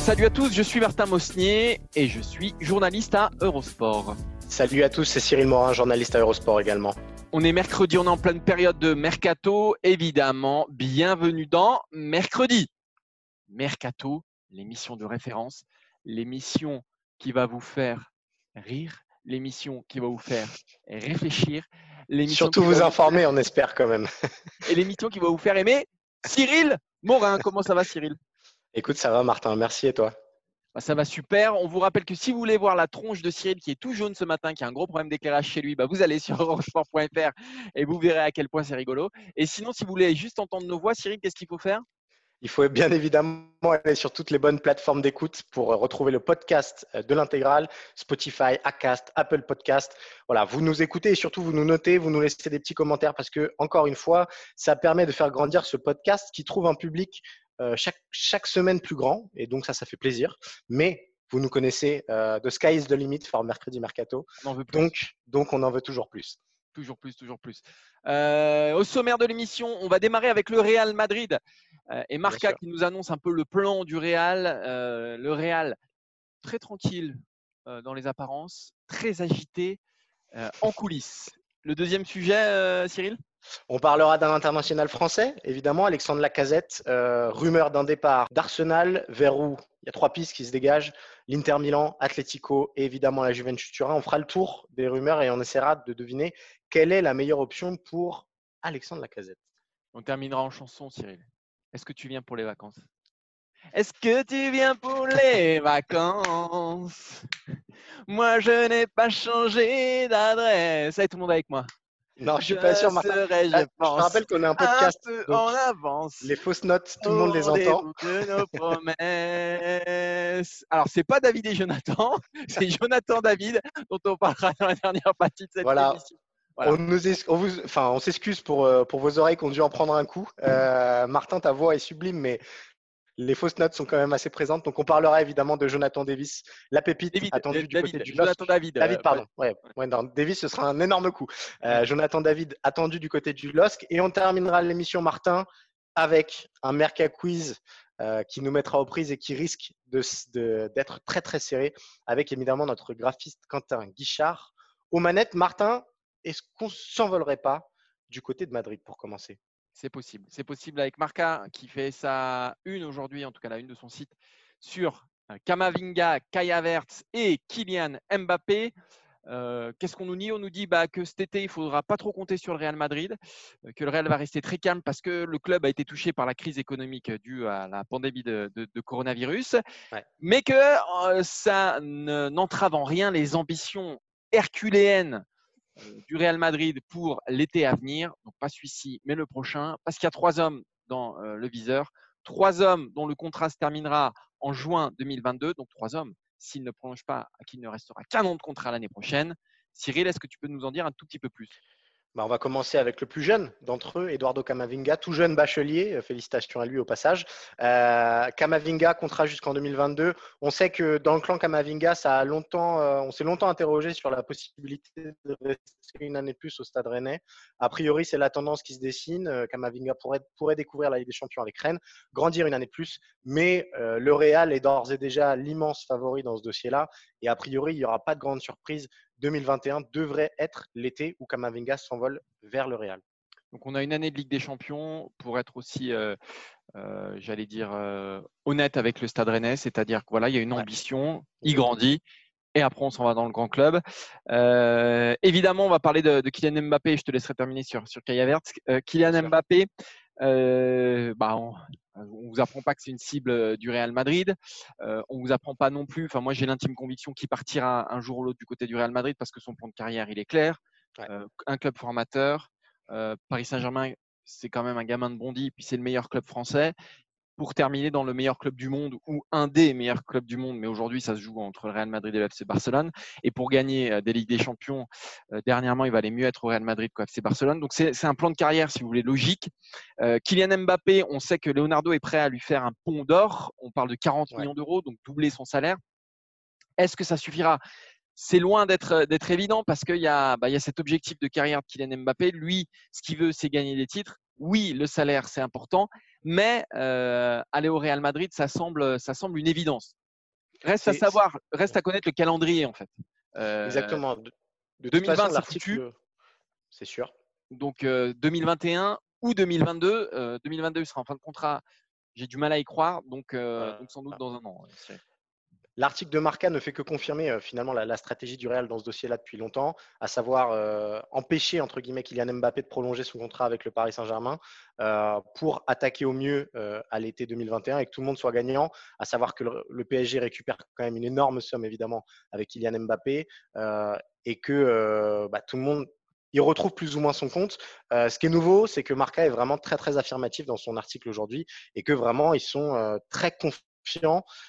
Salut à tous, je suis Martin Mosnier et je suis journaliste à Eurosport. Salut à tous, c'est Cyril Morin, journaliste à Eurosport également. On est mercredi, on est en pleine période de mercato, évidemment. Bienvenue dans Mercredi. Mercato, l'émission de référence, l'émission qui va vous faire rire, l'émission qui va vous faire réfléchir, l'émission Surtout vous informer, on espère quand même. et l'émission qui va vous faire aimer Cyril Morin. Comment ça va Cyril? Écoute, ça va Martin, merci et toi? Bah, ça va super. On vous rappelle que si vous voulez voir la tronche de Cyril qui est tout jaune ce matin, qui a un gros problème d'éclairage chez lui, bah, vous allez sur orangesport.fr et vous verrez à quel point c'est rigolo. Et sinon, si vous voulez juste entendre nos voix, Cyril, qu'est-ce qu'il faut faire? Il faut bien évidemment aller sur toutes les bonnes plateformes d'écoute pour euh, retrouver le podcast euh, de l'intégrale, Spotify, Acast, Apple Podcast. Voilà, vous nous écoutez et surtout vous nous notez, vous nous laissez des petits commentaires parce que, encore une fois, ça permet de faire grandir ce podcast qui trouve un public euh, chaque, chaque semaine plus grand et donc ça, ça fait plaisir. Mais vous nous connaissez, euh, The Sky is the limit for Mercredi Mercato. On en veut plus. Donc, donc, on en veut toujours plus. Toujours plus, toujours plus. Euh, au sommaire de l'émission, on va démarrer avec le Real Madrid euh, et Marca qui nous annonce un peu le plan du Real. Le Real très tranquille dans les apparences, très agité en coulisses. Le deuxième sujet, Cyril? On parlera d'un international français, évidemment, Alexandre Lacazette. Euh, rumeur d'un départ d'Arsenal, vers où il y a trois pistes qui se dégagent l'Inter Milan, Atletico et évidemment la Juventus Turin. On fera le tour des rumeurs et on essaiera de deviner quelle est la meilleure option pour Alexandre Lacazette. On terminera en chanson, Cyril. Est-ce que tu viens pour les vacances? Est-ce que tu viens pour les vacances? Moi, je n'ai pas changé d'adresse. Allez, tout le monde avec moi. Non, je suis pas sûr, Martin. je Ah, Je te pense, rappelle qu'on est un un podcast. peu donc en avance. les fausses notes, tout le monde les entend. de nos promesses. Alors, c'est pas David et Jonathan, c'est Jonathan David, dont on parlera dans la dernière partie de cette Voilà. émission. Voilà. On nous es- on vous- enfin, on s'excuse pour, euh, pour vos oreilles qui ont dû en prendre un coup. Euh, Martin, ta voix est sublime, mais les fausses notes sont quand même assez présentes. Donc, on parlera évidemment de Jonathan Davis, la pépite David, attendue du David, côté du LOSC. Jonathan David. David, euh, pardon. Ouais, ouais, non, Davis, ce sera un énorme coup. Euh, Jonathan David, attendu du côté du LOSC. Et on terminera l'émission, Martin, avec un Merca Quiz euh, qui nous mettra aux prises et qui risque de s- de- d'être très, très serré, avec évidemment notre graphiste Quentin Guichard. Aux manettes, Martin, est-ce qu'on ne s'envolerait pas du côté de Madrid pour commencer? C'est possible. C'est possible avec Marca qui fait sa une aujourd'hui, en tout cas la une de son site, sur euh, Kamavinga, Kai Havertz et Kylian Mbappé. Euh, Qu'est-ce qu'on nous dit? On nous dit bah, que cet été, il ne faudra pas trop compter sur le Real Madrid, euh, que le Real va rester très calme parce que le club a été touché par la crise économique due à la pandémie de, de- de coronavirus, Ouais. mais que euh, ça ne- n'entrave en rien les ambitions herculéennes du Real Madrid pour l'été à venir. Donc pas celui-ci, mais le prochain, parce qu'il y a trois hommes dans euh, le viseur, trois hommes dont le contrat se terminera en juin 2022. Donc trois hommes, s'ils ne prolongent pas, à qui il ne restera qu'un an de contrat l'année prochaine. Cyril, est-ce que tu peux nous en dire un tout petit peu plus? Bah, on va commencer avec le plus jeune d'entre eux, Eduardo Camavinga, tout jeune bachelier. Euh, Félicitations à lui au passage. Euh, Camavinga, contrat jusqu'en 2022. On sait que dans le clan Camavinga, ça a longtemps, euh, on s'est longtemps interrogé sur la possibilité de rester une année plus au Stade Rennais. A priori, c'est la tendance qui se dessine. Camavinga pourrait, découvrir la Ligue des Champions avec Rennes, grandir une année plus. Mais le Real est d'ores et déjà l'immense favori dans ce dossier-là. Et a priori, il n'y aura pas de grande surprise 2021 devrait être l'été où Kamavinga s'envole vers le Real. Donc on a une année de Ligue des Champions pour être aussi, euh, euh, j'allais dire, euh, honnête avec le Stade Rennais, c'est-à-dire que voilà, il y a une Ouais. ambition, il grandit. Et après, on s'en va dans le grand club. Évidemment, on va parler de, de Kylian Mbappé. Je te laisserai terminer sur, sur Kai Havertz. Euh, Kylian. Mbappé, euh, bah, on ne vous apprend pas que c'est une cible euh, du Real Madrid. Euh, on ne vous apprend pas non plus. Enfin, moi, j'ai l'intime conviction qu'il partira un jour ou l'autre du côté du Real Madrid parce que son plan de carrière, il est clair. un club formateur. Paris Saint-Germain, c'est quand même un gamin de Bondy, puis c'est le meilleur club français pour terminer dans le meilleur club du monde ou un des meilleurs clubs du monde, mais aujourd'hui ça se joue entre le Real Madrid et le FC Barcelone. Et pour gagner euh, des Ligues des Champions, euh, dernièrement, il valait mieux être au Real Madrid qu'au FC Barcelone. Donc c'est un plan de carrière, si vous voulez, logique. Euh, Kylian Mbappé, on sait que Leonardo est prêt à lui faire un pont d'or. On parle de 40 millions d'euros, donc doubler son salaire. Est-ce que ça suffira? C'est loin d'être évident parce qu'il y, bah, y, a cet objectif de carrière de Kylian Mbappé. Lui, ce qu'il veut, c'est gagner des titres. Oui, le salaire, c'est important, mais euh, aller au Real Madrid, ça semble, ça semble une évidence. Reste à savoir, reste à connaître le calendrier en fait. Euh, Exactement. De, 2020, c'est C'est sûr. Donc 2021 euh, ou 2022. 2022 sera en fin de contrat. J'ai du mal à y croire, donc, donc sans doute dans un an. L'article de Marca ne fait que confirmer euh, finalement la, stratégie du Real dans ce dossier-là depuis longtemps, à savoir euh, empêcher entre guillemets Kylian Mbappé de prolonger son contrat avec le Paris Saint-Germain euh, pour attaquer au mieux à l'été 2021 et que tout le monde soit gagnant, à savoir que le, PSG récupère quand même une énorme somme évidemment avec Kylian Mbappé et que bah, tout le monde il retrouve plus ou moins son compte. ce qui est nouveau, c'est que Marca est vraiment très très affirmatif dans son article aujourd'hui et que vraiment ils sont très confiants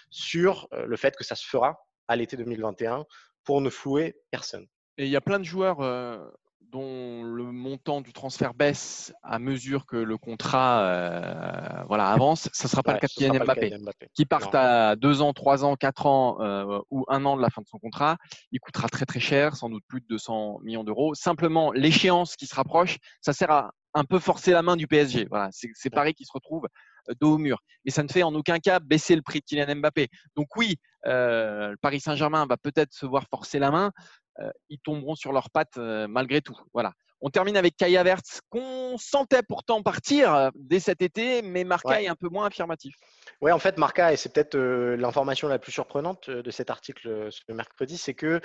sur euh, le fait que ça se fera à l'été 2021 pour ne flouer personne. Et il y a plein de joueurs euh, dont le montant du transfert baisse à mesure que le contrat euh, voilà, avance. Ça ne sera pas le cas de Mbappé, qui parte à 2 ans, 3 ans, 4 ans ou 1 an de la fin de son contrat. Il coûtera très très cher, sans doute plus de 200 millions d'euros. Simplement, l'échéance qui se rapproche, ça sert à un peu forcer la main du PSG. Voilà, c'est Paris qui se retrouve dos au mur. Mais ça ne fait en aucun cas baisser le prix de Kylian Mbappé. Donc oui, euh, le Paris Saint-Germain va peut-être se voir forcer la main. Euh, ils tomberont sur leurs pattes malgré tout. Voilà. On termine avec Kai Havertz, qu'on sentait pourtant partir dès cet été, mais Marca est un peu moins affirmatif. Oui, en fait, Marca, et c'est peut-être l'information la plus surprenante de cet article ce mercredi, c'est que euh,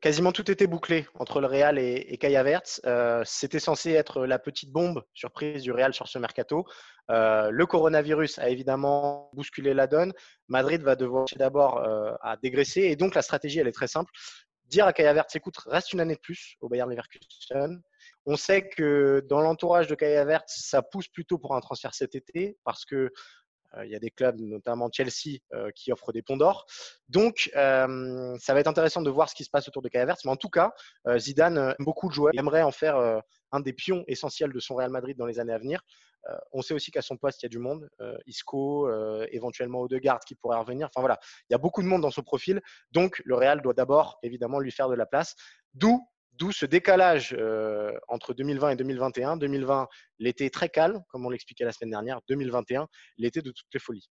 quasiment tout était bouclé entre le Real et, et Havertz. Euh, c'était censé être la petite bombe surprise du Real sur ce mercato. Euh, le coronavirus a évidemment bousculé la donne. Madrid va devoir d'abord à dégraisser et donc la stratégie elle est très simple. Dire à Havertz, écoute, reste une année de plus au Bayern Leverkusen. On sait que dans l'entourage de Havertz, ça pousse plutôt pour un transfert cet été parce que euh, il y a des clubs, notamment Chelsea, euh, qui offrent des ponts d'or. Donc, euh, ça va être intéressant de voir ce qui se passe autour de Kai Mais en tout cas, Zidane aime beaucoup de joueurs. Il aimerait en faire un des pions essentiels de son Real Madrid dans les années à venir. on sait aussi qu'à son poste, il y a du monde. Isco, éventuellement Odegaard qui pourrait revenir. Enfin voilà, il y a beaucoup de monde dans ce profil. Donc, le Real doit d'abord, évidemment, lui faire de la place. D'où D'où ce décalage euh, entre 2020 et 2021. 2020, l'été très calme, comme on l'expliquait la semaine dernière. 2021, l'été de toutes les folies.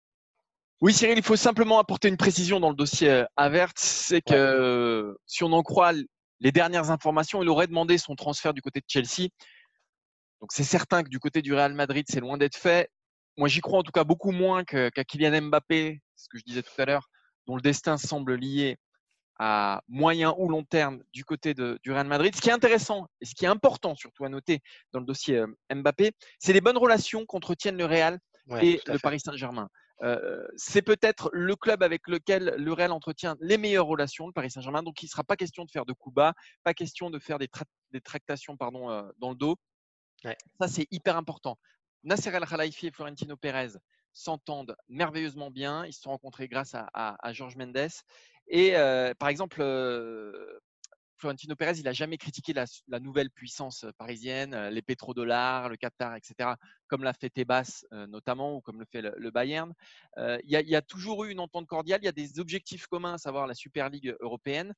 Oui, Cyril, il faut simplement apporter une précision dans le dossier euh, Avert. C'est que si on en croit les dernières informations, il aurait demandé son transfert du côté de Chelsea. Donc c'est certain que du côté du Real Madrid, c'est loin d'être fait. Moi, j'y crois en tout cas beaucoup moins qu'à Kylian Mbappé, ce que je disais tout à l'heure, dont le destin semble lié à moyen ou long terme du côté de, du Real Madrid. Ce qui est intéressant et ce qui est important surtout à noter dans le dossier euh, Mbappé, c'est les bonnes relations qu'entretiennent le Real et le Paris Saint-Germain. Euh, c'est peut-être le club avec lequel le Real entretient les meilleures relations, le Paris Saint-Germain. Donc, il ne sera pas question de faire de coups bas, pas question de faire des, tractations pardon, euh, dans le dos. Ça, c'est hyper important. Nasser El Khalifi et Florentino Pérez s'entendent merveilleusement bien. Ils se sont rencontrés grâce à, à, à Georges Mendes. Et par exemple, Florentino Pérez, il n'a jamais critiqué la, nouvelle puissance parisienne, les pétrodollars, le Qatar, etc., comme l'a fait Tebas notamment, ou comme le fait le, Bayern. Il y, a toujours eu une entente cordiale, il y a des objectifs communs, à savoir la Super League européenne.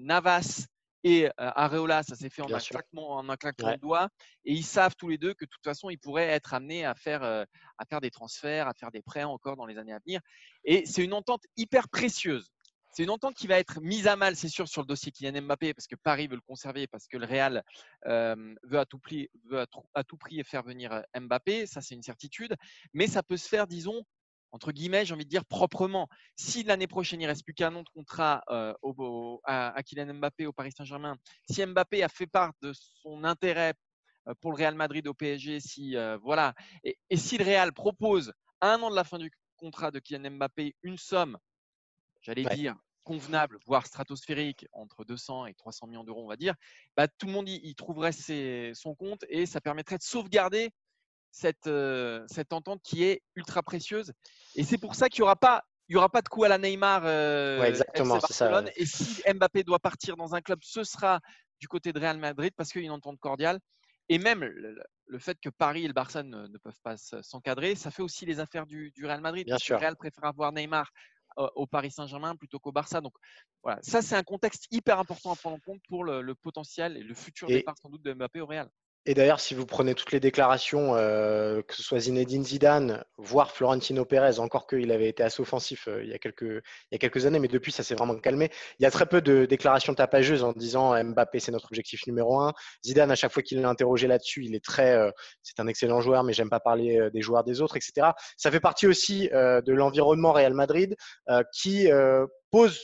Navas et Areola, ça s'est fait en un, claquement, en un, claquement, de doigts. Et ils savent tous les deux que de toute façon, ils pourraient être amenés à faire, à faire des transferts, à faire des prêts encore dans les années à venir. Et c'est une entente hyper précieuse. C'est une entente qui va être mise à mal, c'est sûr, sur le dossier Kylian Mbappé, parce que Paris veut le conserver, parce que le Real veut, à tout prix, veut à, tout prix faire venir Mbappé. Ça, c'est une certitude. Mais ça peut se faire, disons, entre guillemets, j'ai envie de dire proprement. Si l'année prochaine, il ne reste plus qu'un an de contrat au, à, Kylian Mbappé au Paris Saint-Germain, si Mbappé a fait part de son intérêt pour le Real Madrid au PSG, si, voilà, et, et, si le Real propose à un an de la fin du contrat de Kylian Mbappé une somme, j'allais dire, convenable, voire stratosphérique, entre 200 et 300 millions d'euros, on va dire, bah, tout le monde y, trouverait son compte et ça permettrait de sauvegarder cette, cette entente qui est ultra précieuse. Et c'est pour ça qu'il n'y aura pas il n'y aura pas de coup à la Neymar. exactement, c'est ça. Et si Mbappé doit partir dans un club, ce sera du côté de Real Madrid parce qu'il y a une entente cordiale. Et même le, fait que Paris et le Barça ne, peuvent pas s'encadrer, ça fait aussi les affaires du, Real Madrid. Bien sûr. Le Real préfère avoir Neymar au Paris Saint-Germain plutôt qu'au Barça. Donc voilà, ça c'est un contexte hyper important à prendre en compte pour le, potentiel et le futur départ sans doute de Mbappé au Real. Et d'ailleurs, si vous prenez toutes les déclarations, euh, que ce soit Zinedine Zidane, voire Florentino Pérez, encore qu'il avait été assez offensif euh, il, y a quelques, années, mais depuis, ça s'est vraiment calmé. Il y a très peu de déclarations tapageuses en disant Mbappé, c'est notre objectif numéro un. Zidane, à chaque fois qu'il est interrogé là-dessus, il est très, euh, c'est un excellent joueur, mais j'aime pas parler des joueurs des autres, etc. Ça fait partie aussi de l'environnement Real Madrid qui pose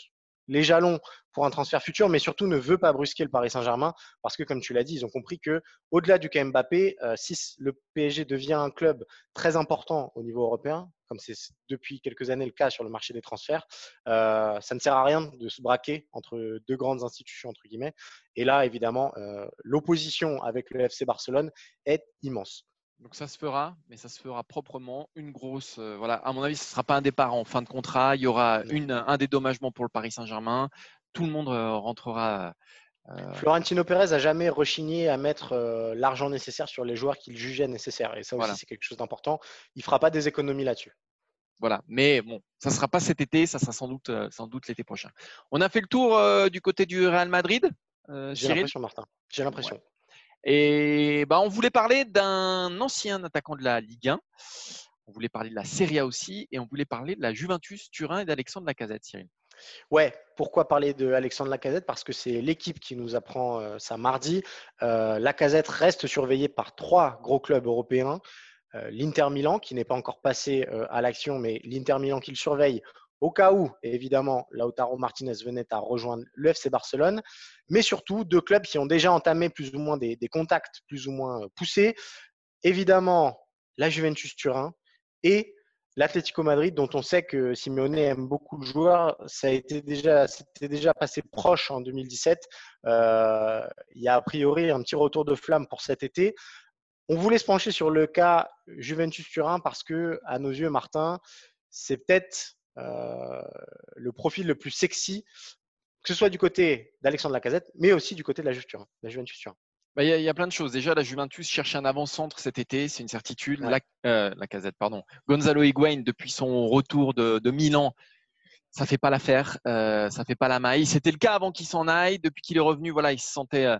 les jalons pour un transfert futur, mais surtout ne veut pas brusquer le Paris Saint-Germain parce que, comme tu l'as dit, ils ont compris que au-delà du cas Mbappé, euh, si le PSG devient un club très important au niveau européen, comme c'est depuis quelques années le cas sur le marché des transferts, euh, ça ne sert à rien de se braquer entre deux grandes institutions entre guillemets. Et là, évidemment, euh, l'opposition avec le FC Barcelone est immense. Donc ça se fera, mais ça se fera proprement. Une grosse, voilà. À mon avis, ce ne sera pas un départ en fin de contrat. Il y aura une, un dédommagement pour le Paris Saint-Germain tout le monde rentrera. Florentino Pérez a jamais rechigné à mettre l'argent nécessaire sur les joueurs qu'il jugeait nécessaires. Et ça aussi, c'est quelque chose d'important. Il ne fera pas des économies là-dessus. Voilà, mais bon, ça ne sera pas cet été, ça sera sans doute, sans doute l'été prochain. On a fait le tour du côté du Real Madrid. J'ai l'impression, Martin. J'ai l'impression. Et bah, on voulait parler d'un ancien attaquant de la Ligue 1. On voulait parler de la Serie A aussi, et on voulait parler de la Juventus Turin et d'Alexandre Lacazette, Cyril. Ouais, pourquoi parler de Alexandre Lacazette? Parce que c'est l'équipe qui nous apprend euh, ça mardi. Euh, Lacazette reste surveillé par trois gros clubs européens. Euh, L'Inter Milan, qui n'est pas encore passé à l'action, mais l'Inter Milan qui le surveille au cas où, évidemment, Lautaro Martinez venait à rejoindre le FC Barcelone, mais surtout deux clubs qui ont déjà entamé plus ou moins des contacts plus ou moins poussés. Évidemment, la Juventus Turin et l'Atlético Madrid, dont on sait que Simeone aime beaucoup le joueur, ça a été déjà, passé proche en 2017. Euh, il y a a priori un petit retour de flamme pour cet été. On voulait se pencher sur le cas Juventus-Turin parce que, à nos yeux, Martin, c'est peut-être euh, le profil le plus sexy, que ce soit du côté d'Alexandre Lacazette, mais aussi du côté de la Juventus Turin. Bah, il y, a plein de choses. Déjà, la Juventus cherche un avant-centre cet été, c'est une certitude. La, euh, la, casette, pardon. Gonzalo Higuain, depuis son retour de, Milan, ça fait pas l'affaire, euh, ça fait pas la maille. C'était le cas avant qu'il s'en aille. Depuis qu'il est revenu, voilà, il se sentait. Euh,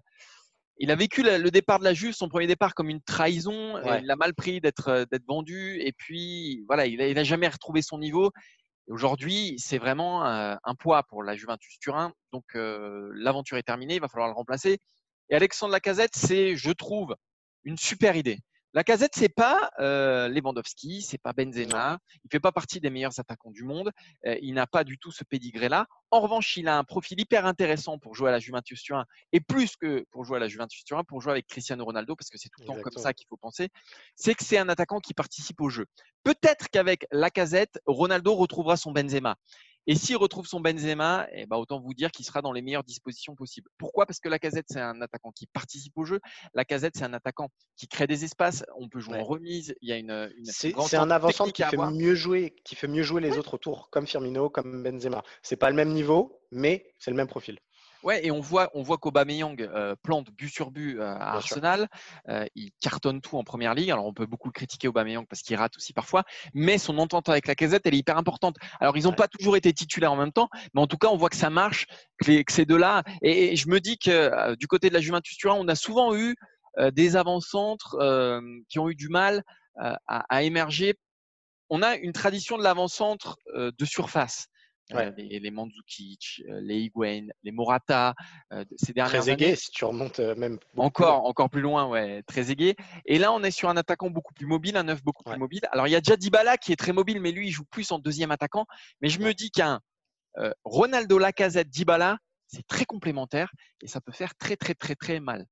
il a vécu le départ de la Juve, son premier départ, comme une trahison. Il a mal pris d'être euh, d'être vendu. Et puis, voilà, il n'a jamais retrouvé son niveau. Aujourd'hui, c'est vraiment un poids pour la Juventus Turin. Donc, l'aventure est terminée. Il va falloir le remplacer. Et Alexandre Lacazette, c'est, je trouve, une super idée. Lacazette, c'est pas euh, Lewandowski, c'est pas Benzema, il fait pas partie des meilleurs attaquants du monde, euh, il n'a pas du tout ce pédigré-là. En revanche, il a un profil hyper intéressant pour jouer à la Juventus Turin et plus que pour jouer à la Juventus Turin, pour jouer avec Cristiano Ronaldo, parce que c'est tout le temps comme ça qu'il faut penser. C'est que c'est un attaquant qui participe au jeu. Peut-être qu'avec Lacazette, Ronaldo retrouvera son Benzema. Et s'il retrouve son Benzema, eh ben autant vous dire qu'il sera dans les meilleures dispositions possibles. Pourquoi? Parce que la casette, c'est un attaquant qui participe au jeu. La casette, c'est un attaquant qui crée des espaces. On peut jouer en remise. Il y a une. c'est un avançant qui fait mieux jouer, qui fait mieux jouer les autres autour, comme Firmino, comme Benzema. C'est pas le même niveau, mais c'est le même profil. Ouais, et on voit, on voit qu'Aubameyang euh, plante but sur but euh, à Arsenal. Euh, il cartonne tout en première ligue. Alors on peut beaucoup critiquer Aubameyang parce qu'il rate aussi parfois, mais son entente avec la Casette, elle est hyper importante. Alors ils n'ont pas toujours été titulaires en même temps, mais en tout cas on voit que ça marche, que, ces deux-là. Et, je me dis que du côté de la Juventus Turin, on a souvent eu des avant-centres qui ont eu du mal à, à, émerger. On a une tradition de l'avant-centre de surface. Euh, les, les, Mandzukic, euh, les Higuain, les Morata, euh, ces dernières très aigué, si tu remontes même. Encore, encore plus loin, ouais, très aigué. Et là, on est sur un attaquant beaucoup plus mobile, un neuf beaucoup plus mobile. Alors, il y a déjà Dybala qui est très mobile, mais lui, il joue plus en deuxième attaquant. Mais je me dis qu'un Ronaldo Lacazette Dybala, c'est très complémentaire et ça peut faire très, très, très, très mal.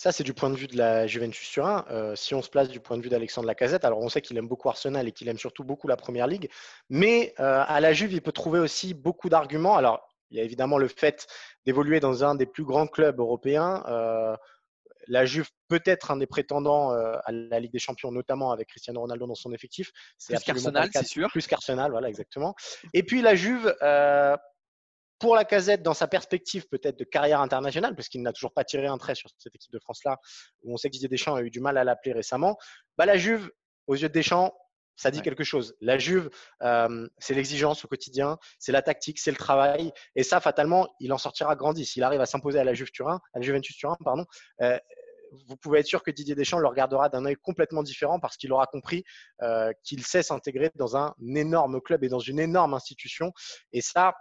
Ça, c'est du point de vue de la Juventus Turin. Euh, si on se place du point de vue d'Alexandre Lacazette, alors on sait qu'il aime beaucoup Arsenal et qu'il aime surtout beaucoup la Première Ligue, mais euh, à la Juve, il peut trouver aussi beaucoup d'arguments. Alors, il y a évidemment le fait d'évoluer dans un des plus grands clubs européens. la Juve peut être un des prétendants à la Ligue des Champions, notamment avec Cristiano Ronaldo dans son effectif. C'est plus qu'Arsenal, c'est sûr. Plus qu'Arsenal, voilà, exactement. Et puis la Juve, pour la casette, dans sa perspective peut-être de carrière internationale, parce qu'il n'a toujours pas tiré un trait sur cette équipe de France-là, où on sait que Didier Deschamps a eu du mal à l'appeler récemment, bah, la Juve, aux yeux de Deschamps, ça dit quelque chose. La Juve, euh, c'est l'exigence au quotidien, c'est la tactique, c'est le travail. Et ça, fatalement, il en sortira grandi. S'il arrive à s'imposer à la Juve Turin, à la Juventus Turin, pardon, euh, vous pouvez être sûr que Didier Deschamps le regardera d'un œil complètement différent parce qu'il aura compris euh, qu'il sait s'intégrer dans un énorme club et dans une énorme institution. Et ça,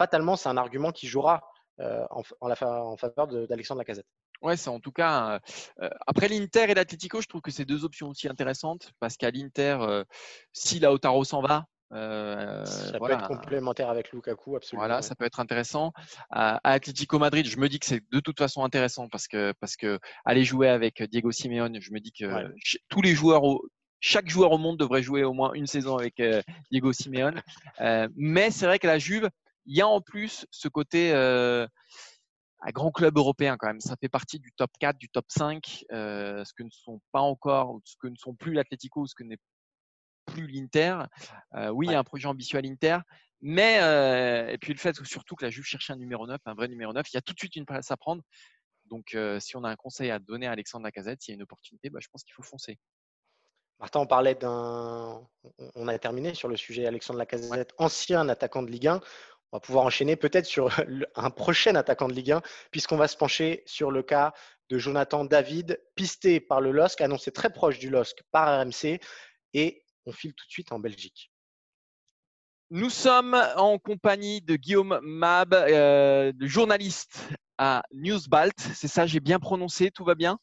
fatalement, c'est un argument qui jouera euh, en, en, faveur d'Alexandre Lacazette. Ouais, c'est en tout cas. Euh, euh, après l'Inter et l'Atlético, je trouve que c'est deux options aussi intéressantes parce qu'à l'Inter, si Lautaro s'en va, ça peut être complémentaire avec Lukaku, absolument. Voilà, ça peut être intéressant. À, Atlético Madrid, je me dis que c'est de toute façon intéressant parce que parce que aller jouer avec Diego Simeone, je me dis que tous les joueurs, chaque joueur au monde devrait jouer au moins une saison avec Diego Simeone. mais c'est vrai que la Juve, il y a en plus ce côté euh, un grand club européen quand même. Ça fait partie du top 4, du top 5, euh, ce que ne sont pas encore, ce que ne sont plus l'Atlético, ce que n'est plus l'Inter. Euh, oui, il y a un projet ambitieux à l'Inter, mais et puis le fait surtout que la Juve cherche un numéro 9, un vrai numéro 9, il y a tout de suite une place à prendre. Donc, si on a un conseil à donner à Alexandre Lacazette, s'il y a une opportunité, bah, je pense qu'il faut foncer. Martin, on parlait d'un. On a terminé sur le sujet Alexandre Lacazette, ancien attaquant de Ligue 1 on va pouvoir enchaîner peut-être sur un prochain attaquant de Ligue 1, puisqu'on va se pencher sur le cas de Jonathan David, pisté par le LOSC, annoncé très proche du LOSC par RMC, et on file tout de suite en Belgique. Nous sommes en compagnie de Guillaume Mab, euh, journaliste à Newsbalt. C'est ça, j'ai bien prononcé, tout va bien?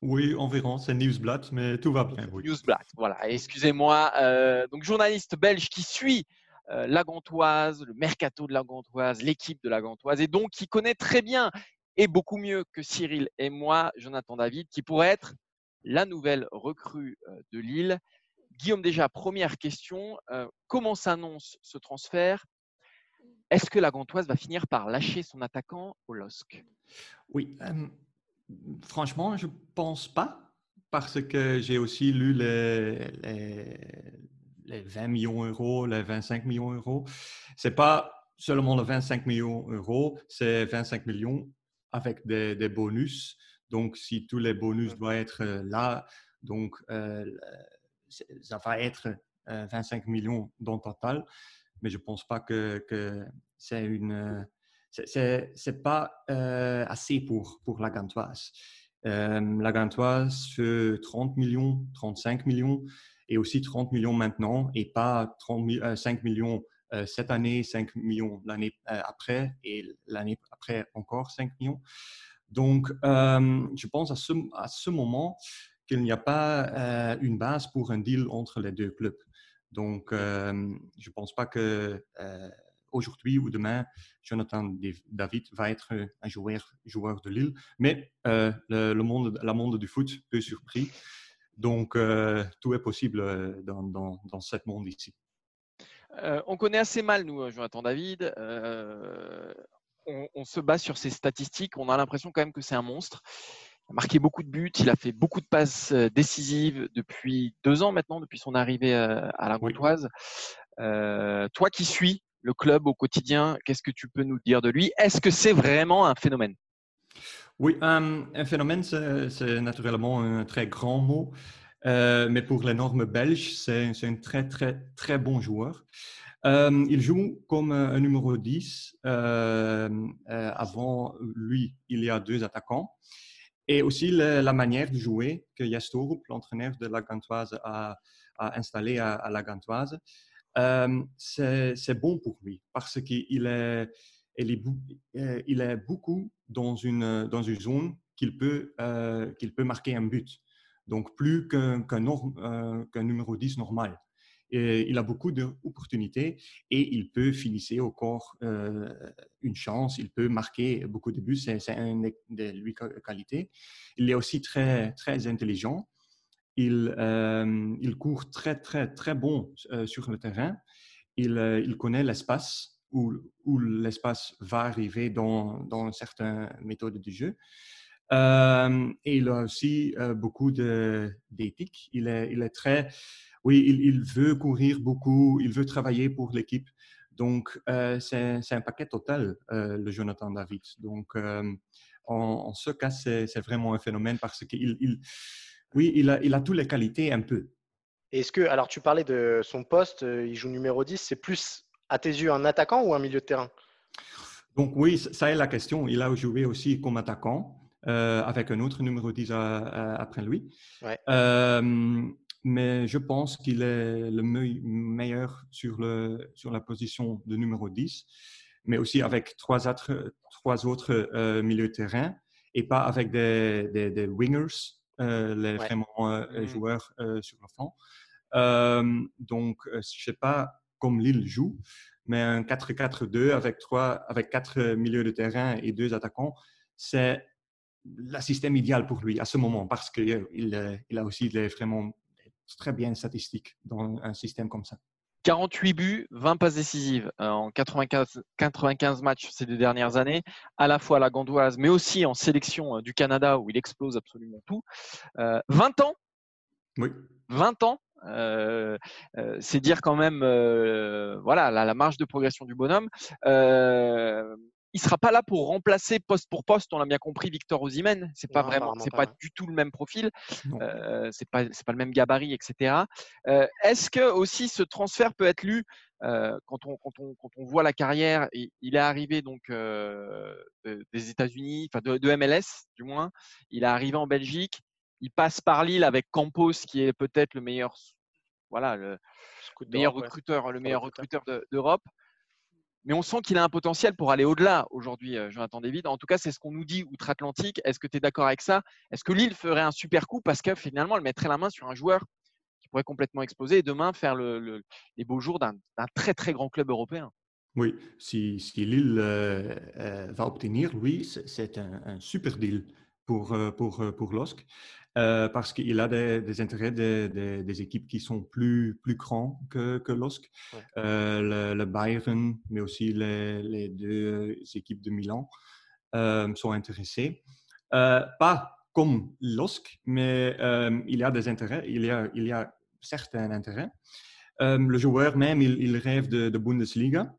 Oui, environ, c'est Newsblatt, mais tout va bien. Newsblatt, voilà. Excusez-moi. Euh, donc, journaliste belge qui suit euh, la Gantoise, le mercato de la Gantoise, l'équipe de la Gantoise, et donc qui connaît très bien et beaucoup mieux que Cyril et moi, Jonathan David, qui pourrait être la nouvelle recrue euh, de Lille. Guillaume, déjà, première question, euh, comment s'annonce ce transfert? Est-ce que la Gantoise va finir par lâcher son attaquant au LOSC Oui, franchement, je ne pense pas, parce que j'ai aussi lu les, les 20 millions d'euros, les 25 millions d'euros. Ce n'est pas seulement les 25 millions d'euros, c'est 25 millions avec des, bonus. Donc, si tous les bonus doivent être euh, là, donc euh, ça va être 25 euh, millions dans total. Mais je ne pense pas que, c'est une c'est pas assez pour, pour la Gantoise. La Gantoise fait 30 millions, 35 millions et aussi 30 millions maintenant et pas 30, 5 euh, millions euh, cette année, 5 millions l'année euh, après et l'année après encore 5 millions. Donc, je pense à ce moment qu'il n'y a pas une base pour un deal entre les deux clubs. Donc, je ne pense pas que aujourd'hui ou demain, Jonathan David va être un joueur, joueur de Lille. Mais le, le, monde, la monde du foot peut surpris. Donc, euh, tout est possible euh, dans, dans, dans ce monde ici. Euh, on connaît assez mal, nous, Jonathan David. On, se base sur ses statistiques. On a l'impression quand même que c'est un monstre. Il a marqué beaucoup de buts. Il a fait beaucoup de passes décisives depuis deux ans maintenant, depuis son arrivée à la Gantoise. toi qui suis le club au quotidien, qu'est-ce que tu peux nous dire de lui? Est-ce que c'est vraiment un phénomène? Oui, un, phénomène, c'est naturellement un très grand mot, euh, mais pour les normes belges, c'est un très, très, très bon joueur. Euh, il joue comme un numéro 10. Euh, avant lui, il y a deux attaquants. Et aussi la, manière de jouer que Jastorup, l'entraîneur de la Gantoise, a, a installé à, à la Gantoise, c'est bon pour lui parce qu'il est euh, beaucoup dans une, zone qu'il peut, euh, qu'il peut marquer un but. Donc, plus qu'un euh, numéro 10 normal. Il a beaucoup d'opportunités et il peut finir au corps une chance, il peut marquer beaucoup de buts, c'est une de lui qualités. Il est aussi très intelligent. Il, il court très, très, très bon sur le terrain. Il, il connaît l'espace où, l'espace va arriver dans, dans certaines méthodes du jeu. Euh, et il a aussi euh, beaucoup d'éthique. Il est, très, oui, il, veut courir beaucoup, il veut travailler pour l'équipe. Donc, euh, c'est un paquet total, le Jonathan David. Donc, en, en, ce cas, c'est vraiment un phénomène parce qu'il, il, oui, il a, il a toutes les qualités un peu. Est-ce que, alors tu parlais de son poste, il joue numéro 10, c'est plus à tes yeux un attaquant ou un milieu de terrain? Donc oui, ça est la question. Il a joué aussi comme attaquant. Euh, avec un autre numéro 10 après lui. Euh, mais je pense qu'il est le meilleur sur, le, sur la position de numéro 10, mais aussi avec trois autres, trois autres euh, milieux de terrain et pas avec des, des, wingers, les vraiment mmh. joueurs sur le fond. donc, je ne sais pas comme Lille joue, mais un 4-4-2 avec, trois, avec quatre milieux de terrain et deux attaquants, c'est le système idéal pour lui à ce moment parce qu'il il a aussi des vraiment très bien statistiques dans un système comme ça. 48 buts, 20 passes décisives euh, en 95, 95 matchs ces deux dernières années, à la fois à la Gandoise, mais aussi en sélection euh, du Canada où il explose absolument tout. 20 euh, ans Oui. 20 ans c'est dire quand même voilà la, marge de progression du bonhomme il sera pas là pour remplacer poste pour poste. On l'a bien compris, Victor Osimhen. C'est pas vraiment, c'est pas, du tout le même profil. Euh, c'est pas, c'est pas le même gabarit, etc. Euh, est-ce que aussi ce transfert peut être lu euh, quand, on, quand, on, quand on voit la carrière Il est arrivé donc euh, des États-Unis, enfin de, MLS du moins. Il est arrivé en Belgique. Il passe par Lille avec Campos, qui est peut-être le meilleur, voilà, le meilleur recruteur, le meilleur recruteur d'Europe mais on sent qu'il a un potentiel pour aller au-delà aujourd'hui, euh, Jonathan David. En tout cas, c'est ce qu'on nous dit outre-Atlantique. Est-ce que tu es d'accord avec ça? Est-ce que Lille ferait un super coup parce que finalement, elle mettrait la main sur un joueur qui pourrait complètement exploser et demain faire le, les beaux jours d'un très très grand club européen? Oui, si, Lille euh, euh, va obtenir, oui, c'est un, super deal pour, pour, pour LOSC. Euh, parce qu'il a des, intérêts des, équipes qui sont plus, plus grands que, que LOSC. Euh, le, Bayern, mais aussi les, deux équipes de Milan euh, sont intéressés. pas comme LOSC, mais il y a des intérêts, il y a, il y a certains intérêts. le joueur même, il, rêve de, de Bundesliga.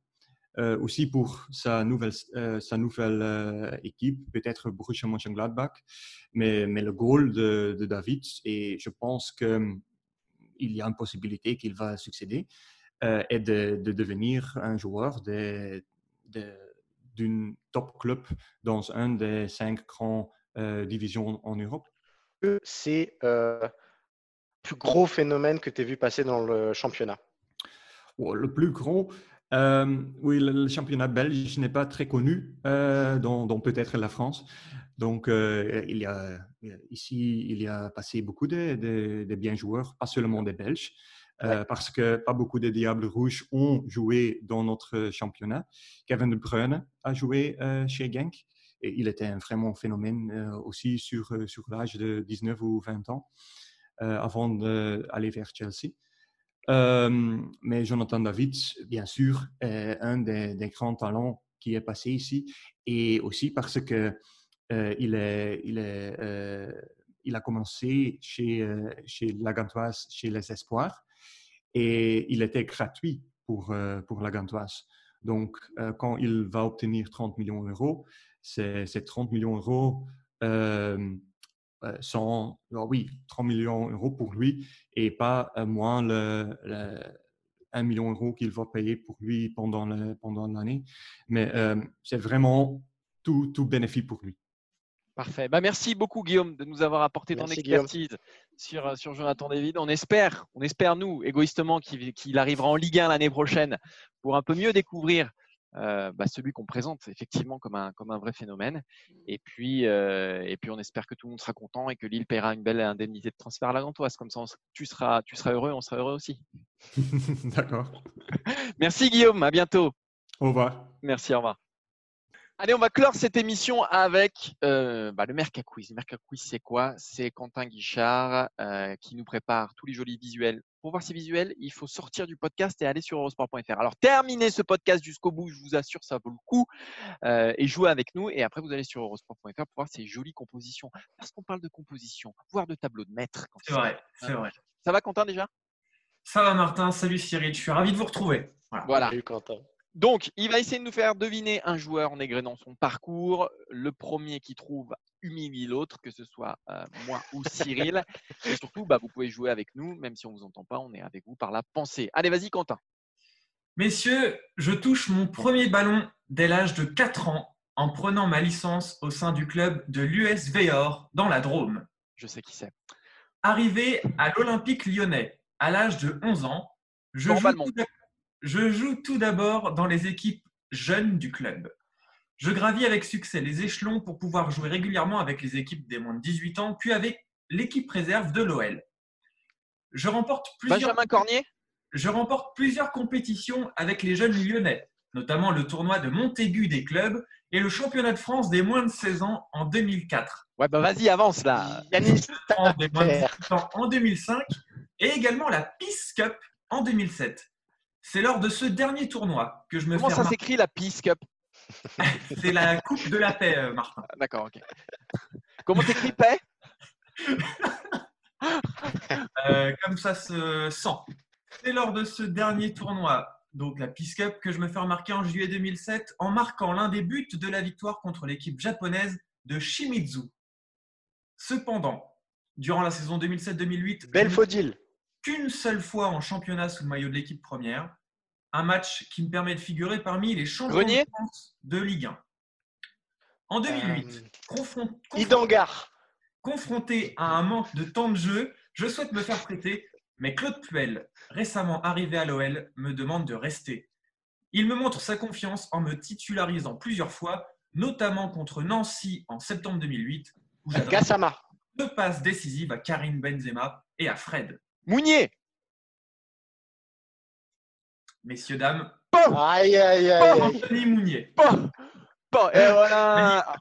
Euh, aussi pour sa nouvelle, euh, sa nouvelle euh, équipe, peut-être Borussia Mönchengladbach. Mais, mais le goal de, de David, et je pense qu'il hum, y a une possibilité qu'il va succéder, est de, de, devenir un joueur d'une de, top club dans un des cinq grands divisions en Europe. C'est le plus gros phénomène que tu as vu passer dans le championnat oh, Le plus gros, euh, oui, le, championnat belge n'est pas très connu, euh, dont, peut-être la France. Donc, euh, il y a, ici, il y a passé beaucoup de, de, bien joueurs, pas seulement des Belges, parce que pas beaucoup de Diables Rouges ont joué dans notre championnat. Kevin De Bruyne a joué chez Genk. Et il était un vraiment phénomène aussi sur, sur l'âge de 19 ou 20 ans avant d'aller vers Chelsea. Euh, mais Jonathan David, bien sûr, est un des, grands talents qui est passé ici, et aussi parce que euh, il, euh, a commencé chez, chez la Gantoise, chez les Espoirs, et il était gratuit pour, pour la Gantoise. Donc, quand il va obtenir 30 millions d'euros, c'est 30 millions d'euros euh, sont, ah oui, 3 millions d'euros pour lui et pas euh, moins le, 1 million d'euros qu'il va payer pour lui pendant l'année. Pendant Mais euh, c'est vraiment tout, tout bénéfice pour lui. Parfait. Bah, merci beaucoup, Guillaume, de nous avoir apporté ton expertise sur, sur Jonathan David. On espère, on espère nous, égoïstement, qu'il arrivera en Ligue 1 l'année prochaine pour un peu mieux découvrir euh, bah, celui qu'on présente effectivement comme un, comme un vrai phénomène. Et puis, euh, et puis, on espère que tout le monde sera content et que Lille paiera une belle indemnité de transfert à la Gantoise. Comme ça, tu, seras, tu seras heureux, on sera heureux aussi. D'accord. Merci Guillaume, à bientôt. Au revoir. Merci, au revoir. Allez, on va clore cette émission avec euh, bah, le Merca Quiz. Le Merca Quiz, c'est quoi? C'est Quentin Guichard euh, qui nous prépare tous les jolis visuels. Pour voir ces visuels, il faut sortir du podcast et aller sur eurosport.fr. Alors, terminez ce podcast jusqu'au bout, je vous assure, ça vaut le coup. Euh, et jouez avec nous. Et après, vous allez sur eurosport.fr pour voir ces jolies compositions. Parce qu'on parle de composition, voire de tableau de maître. C'est vrai, c'est vrai. Ça va, Quentin, déjà? Ça va, Martin. Salut Cyril. Je suis ravi de vous retrouver. Voilà. Voilà. Salut, Quentin. Donc, il va essayer de nous faire deviner un joueur en égrenant son parcours. Le premier qui trouve humilie l'autre, que ce soit euh, moi ou Cyril. Et surtout, bah, vous pouvez jouer avec nous, même si on ne vous entend pas, on est avec vous par la pensée. Allez, vas-y, Quentin. Messieurs, je touche mon premier ballon dès l'âge de 4 ans en prenant ma licence au sein du club de l'US dans la Drôme. Je sais qui c'est. Arrivé à l'Olympique lyonnais à l'âge de 11 ans, je joue, tout je joue tout d'abord dans les équipes jeunes du club. Je gravis avec succès les échelons pour pouvoir jouer régulièrement avec les équipes des moins de 18 ans, puis avec l'équipe réserve de l'OL. Je remporte plusieurs Benjamin Cornier? Je remporte plusieurs compétitions avec les jeunes lyonnais, notamment le tournoi de Montaigu des clubs et le championnat de France des moins de 16 ans en 2004, Ouais, bah vas-y, avance là. Yannis en des moins de Tafer. 18 ans en 2005 et également la Peace Cup en 2007. C'est lors de ce dernier tournoi que je me Comment fais ça s'écrit la Peace Cup C'est la Coupe de la Paix, euh, Martin. Ah, D'accord, ok. Comment t'écris paix? Euh, comme ça se sent. C'est lors de ce dernier tournoi, donc la Peace Cup, que je me fais remarquer en juillet 2007 en marquant l'un des buts de la victoire contre l'équipe japonaise de Shimizu. Cependant, durant la saison 2007-2008, je Belle ne faudille. Qu'une seule fois en championnat sous le maillot de l'équipe première, un match qui me permet de figurer parmi les champions Grenier de France de Ligue 1. En 2008, Euh. Confronté à un manque de temps de jeu, je souhaite me faire prêter, mais Claude Puel, récemment arrivé à l'OL, me demande de rester. Il me montre sa confiance en me titularisant plusieurs fois, notamment contre Nancy en septembre 2008, où j'adresse Gassama. deux passes décisives à Karim Benzema et à Fred. Mounier Messieurs, dames, Aïe, aïe, aïe. aïe. Anthony Mounier. Bon, bon, et voilà.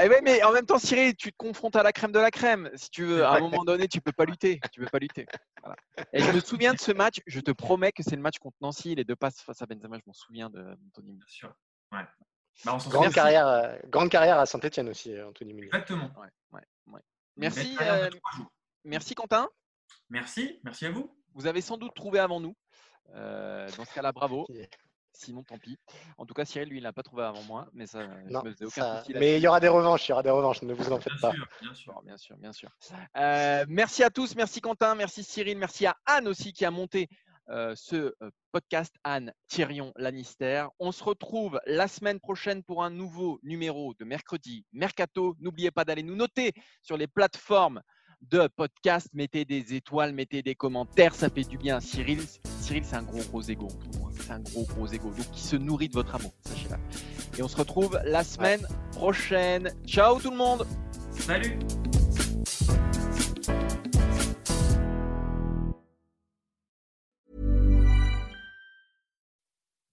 Eh ouais, mais en même temps, Cyril, tu te confrontes à la crème de la crème. Si tu veux, à un moment donné, tu peux pas lutter. Tu peux pas lutter. Voilà. Et je me souviens de ce match. Je te promets que c'est le match contre Nancy, les deux passes face à Benzema. Je m'en souviens de Anthony. Bien sûr. Ouais. Bah, on Grande carrière, euh, grande carrière à Saint-Etienne aussi, euh, Anthony Mounier. Exactement. Ouais, ouais, Merci, euh, merci Quentin. Merci, merci à vous. Vous avez sans doute trouvé avant nous. Euh, dans ce cas-là, bravo. Sinon, tant pis. En tout cas, Cyril, lui, il l'a pas trouvé avant moi, mais ça, Non, je me faisais aucun ça- souci Mais il y aura des revanches, il y aura des revanches, ne vous en faites Bien pas. sûr, bien sûr. Bien sûr, bien. Euh, merci à tous, merci Quentin, merci Cyril, merci à Anne aussi qui a monté euh, ce podcast, Anne Thirion Lannister. On se retrouve la semaine prochaine pour un nouveau numéro de mercredi Mercato. N'oubliez pas d'aller nous noter sur les plateformes de podcast. Mettez des étoiles, mettez des commentaires, ça fait du bien. Cyril, Cyril c'est un gros gros égo. C'est un gros gros égo. Donc qui se nourrit de votre amour, sachez-le. Et on se retrouve la semaine prochaine. Ciao tout le monde Salut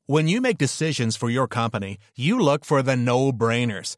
When you make decisions for your company, you look for the no brainers.